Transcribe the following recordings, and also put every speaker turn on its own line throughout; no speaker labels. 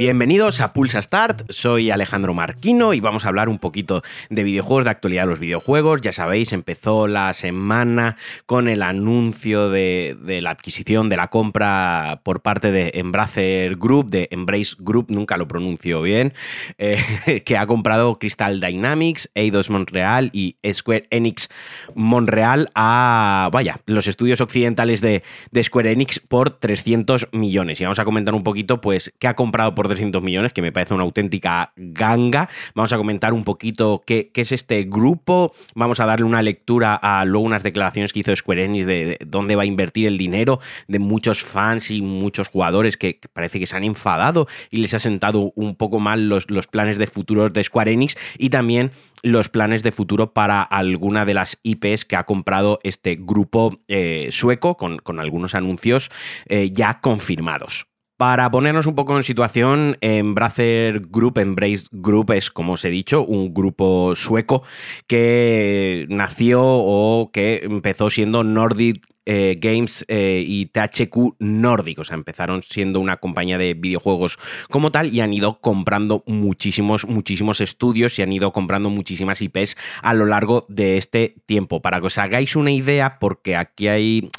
Bienvenidos a Pulsa Start, soy Alejandro Marquino y vamos a hablar un poquito de videojuegos, de actualidad de los videojuegos. Ya sabéis, empezó la semana con el anuncio de, la adquisición, de la compra por parte de Embracer Group, de Embrace Group, nunca lo pronuncio bien, eh, que ha comprado Crystal Dynamics, Eidos Montreal y Square Enix Montreal a, vaya, los estudios occidentales de, de Square Enix por 300 millones. Y vamos a comentar un poquito, pues, qué ha comprado por 300 millones, que me parece una auténtica ganga. Vamos a comentar un poquito qué, es este grupo. Vamos a darle una lectura a luego unas declaraciones que hizo Square Enix de, dónde va a invertir el dinero de muchos fans y muchos jugadores que, parece que se han enfadado y les ha sentado un poco mal los, planes de futuro de Square Enix y también los planes de futuro para alguna de las IPs que ha comprado este grupo eh, sueco con, algunos anuncios eh, ya confirmados. Para ponernos un poco en situación, Embracer Group, Embrace Group es, como os he dicho, un grupo sueco que nació o que empezó siendo Nordic eh, Games eh, y THQ Nordic. O sea, empezaron siendo una compañía de videojuegos como tal y han ido comprando muchísimos, muchísimos estudios y han ido comprando muchísimas IPs a lo largo de este tiempo. Para que os hagáis una idea, porque aquí hay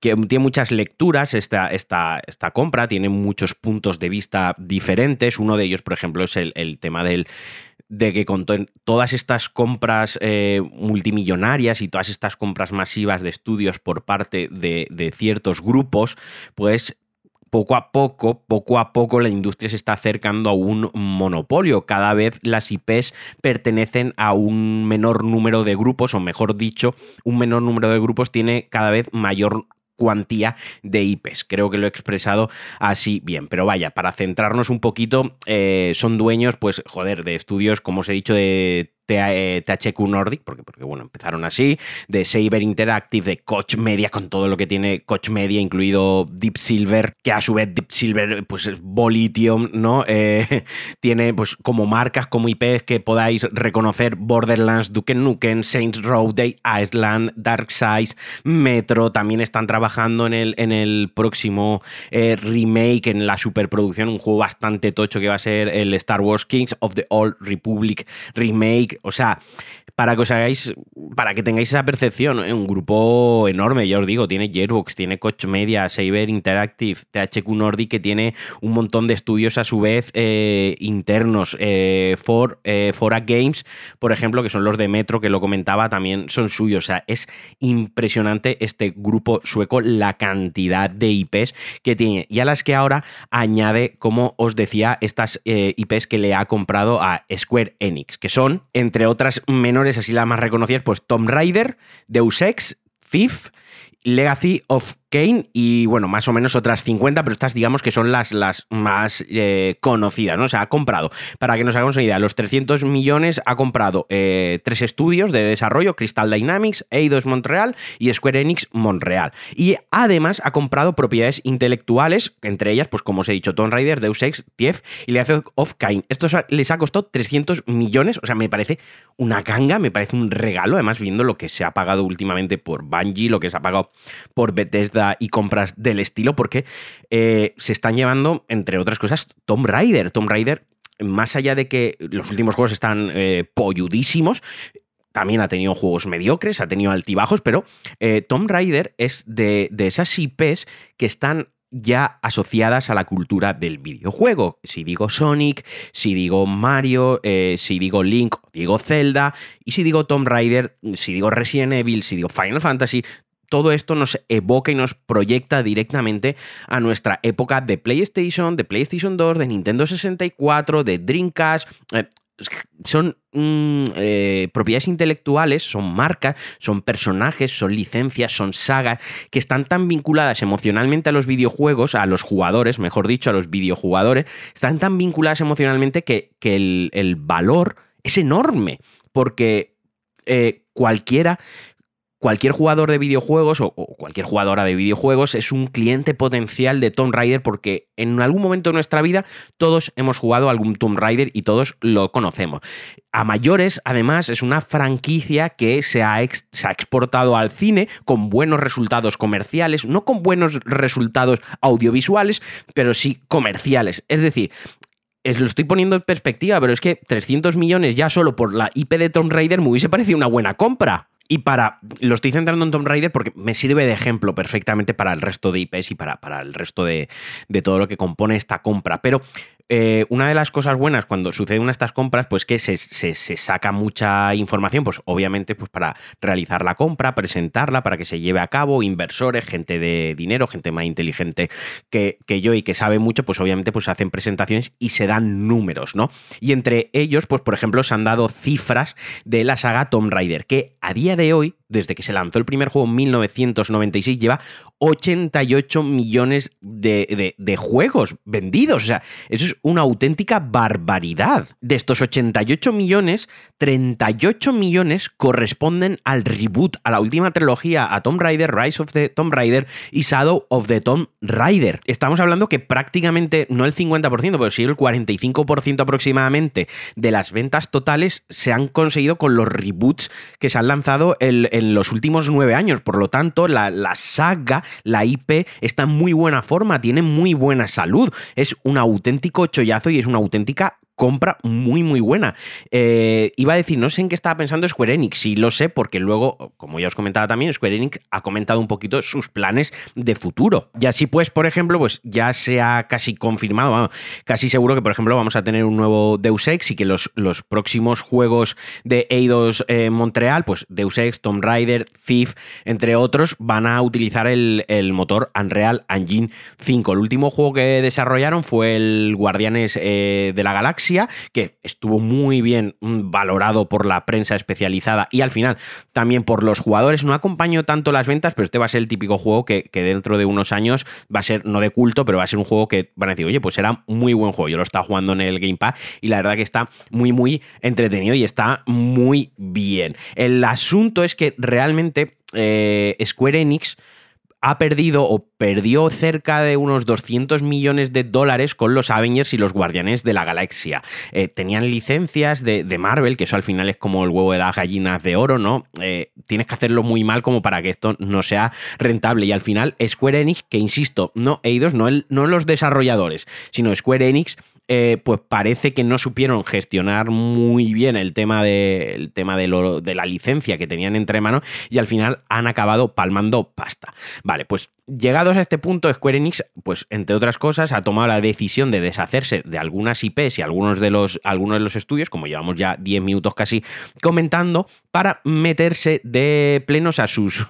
que tiene muchas lecturas esta, esta, esta compra, tiene muchos puntos de vista diferentes. Uno de ellos, por ejemplo, es el tema del de que con todas estas compras eh, multimillonarias y todas estas compras masivas de estudios por parte de, ciertos grupos, pues poco a poco, poco a poco la industria se está acercando a un monopolio. Cada vez las IPs pertenecen a un menor número de grupos, o mejor dicho, un menor número de grupos tiene cada vez mayor cuantía de IPs. Creo que lo he expresado así bien. Pero vaya, para centrarnos un poquito, eh, son dueños, pues, joder, de estudios, como os he dicho, de THQ Nordic, porque, porque bueno, empezaron así, de Saber Interactive, de Coach Media, con todo lo que tiene Coach Media, incluido Deep Silver, que a su vez Deep Silver pues es Volitium, ¿no? Eh, tiene pues como marcas, como IPs que podáis reconocer Borderlands, Duke Nukem, Saints Row, Day Island, Darkseid, Metro, también están trabajando en el, en el próximo eh, remake, en la superproducción, un juego bastante tocho que va a ser el Star Wars Kings of the Old Republic remake, o sea, para que os hagáis, para que tengáis esa percepción, ¿eh? un grupo enorme, ya os digo, tiene Gearbox, tiene Coach Media, Saber Interactive, THQ Nordic, que tiene un montón de estudios a su vez eh, internos. Eh, For, Fora Games, por ejemplo, que son los de Metro, que lo comentaba, también son suyos. O sea, es impresionante este grupo sueco, la cantidad de IPs que tiene. Y a las que ahora añade, como os decía, estas IPs que le ha comprado a Square Enix, que son, entre otras menores, así las más reconocidas, pues Tomb Raider, Deus Ex, Thief, Legacy of Kane y bueno, más o menos otras 50, pero estas digamos que son las, las más eh, conocidas, ¿no? O sea, ha comprado, para que nos hagamos una idea, los 300 millones ha comprado eh, tres estudios de desarrollo, Crystal Dynamics, Eidos Montreal y Square Enix Montreal. Y además ha comprado propiedades intelectuales, entre ellas, pues como os he dicho, Tomb Raider, Deus Ex, Tief y Legacy of Kane. Esto les ha costado 300 millones, o sea, me parece una ganga, me parece un regalo, además viendo lo que se ha pagado últimamente por Bungie, lo que se ha pagado por Bethesda y compras del estilo, porque eh, se están llevando, entre otras cosas, Tomb Raider. Tomb Raider, más allá de que los últimos juegos están eh, polludísimos, también ha tenido juegos mediocres, ha tenido altibajos, pero eh, Tomb Raider es de, esas IPs que están ya asociadas a la cultura del videojuego. Si digo Sonic, si digo Mario, si digo Link, digo Zelda, y si digo Tomb Raider, si digo Resident Evil, si digo Final Fantasy, todo esto nos evoca y nos proyecta directamente a nuestra época de PlayStation, de PlayStation 2, de Nintendo 64, de Dreamcast. Eh, son mm, eh, propiedades intelectuales, son marcas, son personajes, son licencias, son sagas que están tan vinculadas emocionalmente a los videojuegos, a los jugadores, mejor dicho, a los videojugadores, están tan vinculadas emocionalmente que, el, valor es enorme, porque eh, cualquiera cualquier jugador de videojuegos o, cualquier jugadora de videojuegos es un cliente potencial de Tomb Raider porque en algún momento de nuestra vida todos hemos jugado algún Tomb Raider y todos lo conocemos. A mayores, además, es una franquicia que se ha, exportado al cine con buenos resultados comerciales, no con buenos resultados audiovisuales, pero sí comerciales. Es decir, es, lo estoy poniendo en perspectiva, pero es que 300 millones ya solo por la IP de Tomb Raider me hubiese parecido una buena compra. Y para. Lo estoy centrando en Tomb Raider porque me sirve de ejemplo perfectamente para el resto de IPs y para, para el resto de, de todo lo que compone esta compra. Pero eh, una de las cosas buenas cuando suceden estas compras, pues que se, saca mucha información, pues obviamente pues para realizar la compra, presentarla, para que se lleve a cabo, inversores, gente de dinero, gente más inteligente que, que yo y que sabe mucho, pues obviamente pues hacen presentaciones y se dan números, ¿no? Y entre ellos, pues por ejemplo, se han dado cifras de la saga Tomb Raider, que a día de hoy desde que se lanzó el primer juego en 1996, lleva 88 millones de, juegos vendidos. O sea, eso es una auténtica barbaridad. De estos 88 millones, 38 millones corresponden al reboot, a la última trilogía, a Tomb Raider, Rise of the Tomb Raider y Shadow of the Tomb Raider. Estamos hablando que prácticamente, no el 50%, pero sí el 45% aproximadamente de las ventas totales se han conseguido con los reboots que se han lanzado el en los últimos nueve años. Por lo tanto, la, la, saga, la IP, está en muy buena forma, tiene muy buena salud. Es un auténtico chollazo y es una auténtica compra muy, muy buena. Eh, iba a decir, no sé en qué estaba pensando Square Enix, sí lo sé, porque luego, como ya os comentaba también, Square Enix ha comentado un poquito sus planes de futuro. Y así pues, por ejemplo, pues ya se ha casi confirmado, casi seguro que, por ejemplo, vamos a tener un nuevo Deus Ex y que los, los próximos juegos de Eidos eh, Montreal, pues Deus Ex, Tomb Raider, Thief, entre otros, van a utilizar el, motor Unreal Engine 5. El último juego que desarrollaron fue el Guardianes eh, de la Galaxia que estuvo muy bien mm, valorado por la prensa especializada y al final también por los jugadores. No acompañó tanto las ventas, pero este va a ser el típico juego que, dentro de unos años va a ser, no de culto, pero va a ser un juego que van a decir, oye, pues era muy buen juego. Yo lo estaba jugando en el Gamepad y la verdad que está muy, muy entretenido y está muy bien. El asunto es que realmente eh, Square Enix ha perdido o perdió cerca de unos 200 millones de dólares con los Avengers y los Guardianes de la Galaxia. Eh, tenían licencias de, Marvel, que eso al final es como el huevo de las gallinas de oro, ¿no? Eh, tienes que hacerlo muy mal como para que esto no sea rentable. Y al final Square Enix, que insisto, no Eidos, no, no los desarrolladores, sino Square Enix eh, pues parece que no supieron gestionar muy bien el tema, de, tema de, de, la licencia que tenían entre manos y al final han acabado palmando pasta. Vale, pues llegados a este punto, Square Enix, pues entre otras cosas, ha tomado la decisión de deshacerse de algunas IPs y algunos de los, algunos de los estudios, como llevamos ya 10 minutos casi comentando, para meterse de plenos a sus,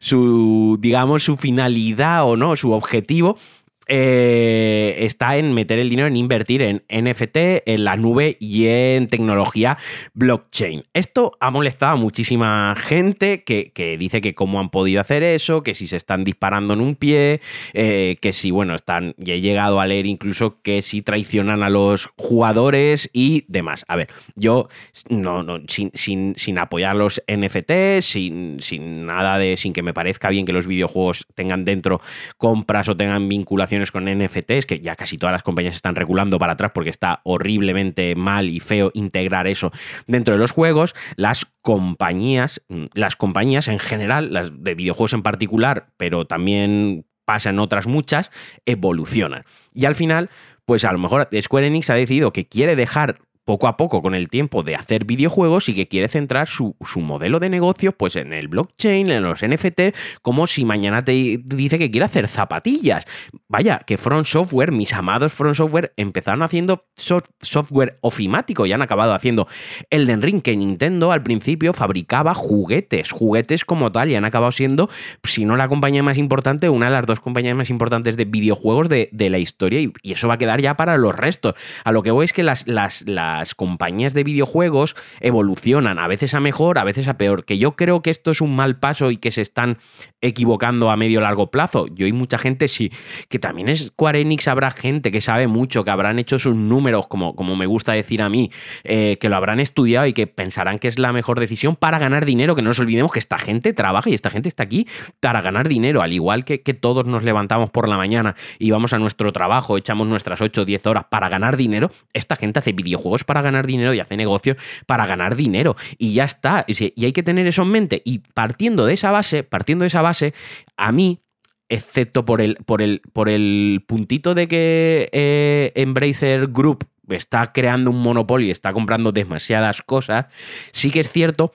su, digamos, su finalidad o no, su objetivo eh, está en meter el dinero en invertir en NFT, en la nube y en tecnología blockchain. Esto ha molestado a muchísima gente que, dice que cómo han podido hacer eso, que si se están disparando en un pie, eh, que si, bueno, están, y he llegado a leer incluso que si traicionan a los jugadores y demás. A ver, yo no, no sin, sin, sin apoyar los NFT, sin, sin nada de, sin que me parezca bien que los videojuegos tengan dentro compras o tengan vinculación con NFTs, que ya casi todas las compañías están regulando para atrás porque está horriblemente mal y feo integrar eso dentro de los juegos, las compañías, mm, las compañías en general, las de videojuegos en particular, pero también pasa en otras muchas, evolucionan. Y al final, pues a lo mejor Square Enix ha decidido que quiere dejar poco a poco con el tiempo de hacer videojuegos y que quiere centrar su, modelo de negocio pues en el blockchain, en los NFT, como si mañana te dice que quiere hacer zapatillas. Vaya, que Front Software, mis amados Front Software, empezaron haciendo software ofimático y han acabado haciendo Elden Ring, que Nintendo al principio fabricaba juguetes, juguetes como tal, y han acabado siendo, si no la compañía más importante, una de las dos compañías más importantes de videojuegos de, la historia, y, eso va a quedar ya para los restos. A lo que voy es que las, las las compañías de videojuegos evolucionan, a veces a mejor, a veces a peor. Que yo creo que esto es un mal paso y que se están equivocando a medio largo plazo. Yo y mucha gente sí, que también es Square Enix, habrá gente que sabe mucho, que habrán hecho sus números, como, como me gusta decir a mí, eh, que lo habrán estudiado y que pensarán que es la mejor decisión para ganar dinero, que no nos olvidemos que esta gente trabaja y esta gente está aquí para ganar dinero, al igual que, que todos nos levantamos por la mañana y vamos a nuestro trabajo, echamos nuestras 8 o 10 horas para ganar dinero, esta gente hace videojuegos para ganar dinero y hace negocios para ganar dinero. Y ya está. Y hay que tener eso en mente. Y partiendo de esa base, partiendo de esa base, a mí excepto por el, por el, por el puntito de que eh, Embracer Group está creando un monopolio está comprando demasiadas cosas, sí que es cierto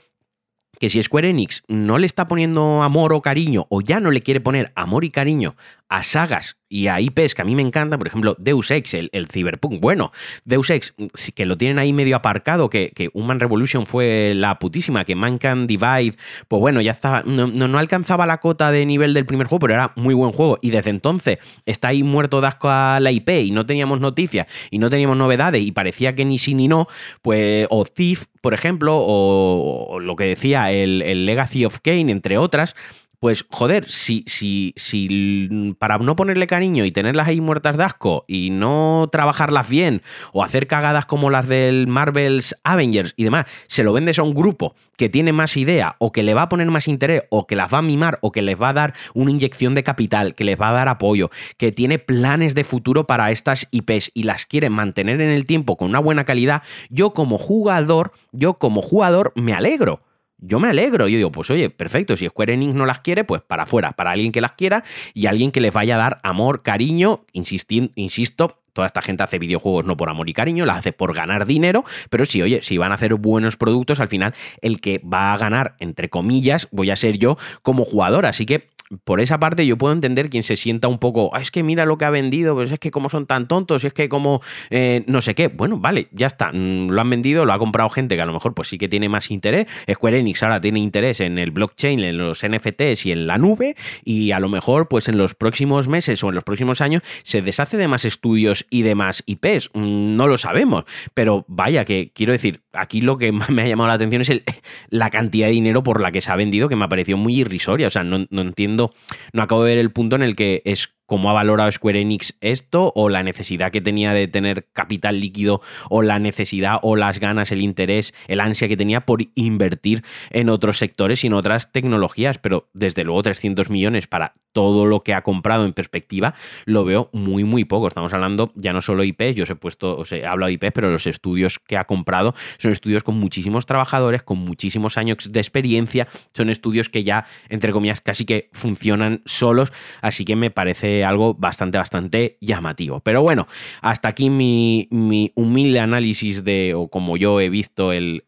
que si Square Enix no le está poniendo amor o cariño, o ya no le quiere poner amor y cariño a sagas y a IPs que a mí me encantan, por ejemplo, Deus Ex, el, Cyberpunk. Bueno, Deus Ex, que lo tienen ahí medio aparcado, que, que Human Revolution fue la putísima, que Mankind Divide, pues bueno, ya estaba, no, no, alcanzaba la cota de nivel del primer juego, pero era muy buen juego. Y desde entonces está ahí muerto de asco a la IP y no teníamos noticias y no teníamos novedades y parecía que ni sí ni no, pues, o Thief, por ejemplo, o, lo que decía el, el Legacy of Kane, entre otras, pues joder, si, si, si para no ponerle cariño y tenerlas ahí muertas de asco y no trabajarlas bien o hacer cagadas como las del Marvel's Avengers y demás, se lo vendes a un grupo que tiene más idea o que le va a poner más interés o que las va a mimar o que les va a dar una inyección de capital, que les va a dar apoyo, que tiene planes de futuro para estas IPs y las quiere mantener en el tiempo con una buena calidad, yo como jugador, yo como jugador me alegro yo me alegro. Yo digo, pues oye, perfecto, si Square Enix no las quiere, pues para afuera, para alguien que las quiera y alguien que les vaya a dar amor, cariño, insisto, toda esta gente hace videojuegos no por amor y cariño, las hace por ganar dinero, pero si, oye, si van a hacer buenos productos, al final el que va a ganar, entre comillas, voy a ser yo como jugador. Así que por esa parte yo puedo entender quien se sienta un poco, es que mira lo que ha vendido, pues es que como son tan tontos, es que como eh, no sé qué. Bueno, vale, ya está, mm, lo han vendido, lo ha comprado gente que a lo mejor pues sí que tiene más interés. Square Enix ahora tiene interés en el blockchain, en los NFTs y en la nube y a lo mejor pues en los próximos meses o en los próximos años se deshace de más estudios y de más IPs. Mm, no lo sabemos, pero vaya que quiero decir, aquí lo que más me ha llamado la atención es la cantidad de dinero por la que se ha vendido que me ha parecido muy irrisoria. O sea, no, no entiendo no acabo de ver el punto en el que es cómo ha valorado Square Enix esto o la necesidad que tenía de tener capital líquido o la necesidad o las ganas, el interés, el ansia que tenía por invertir en otros sectores y en otras tecnologías, pero desde luego 300 millones para todo lo que ha comprado en perspectiva lo veo muy muy poco. Estamos hablando ya no solo IP, yo os he puesto, os he hablado de IP, pero los estudios que ha comprado son estudios con muchísimos trabajadores, con muchísimos años de experiencia, son estudios que ya entre comillas casi que funcionan solos, así que me parece algo bastante, bastante llamativo. Pero bueno, hasta aquí mi, humilde análisis de, o como yo he visto el,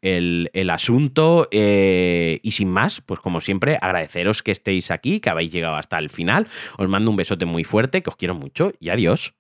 asunto. Eh, y sin más, pues como siempre, agradeceros que estéis aquí, que habéis llegado hasta el final. Os mando un besote muy fuerte, que os quiero mucho y adiós.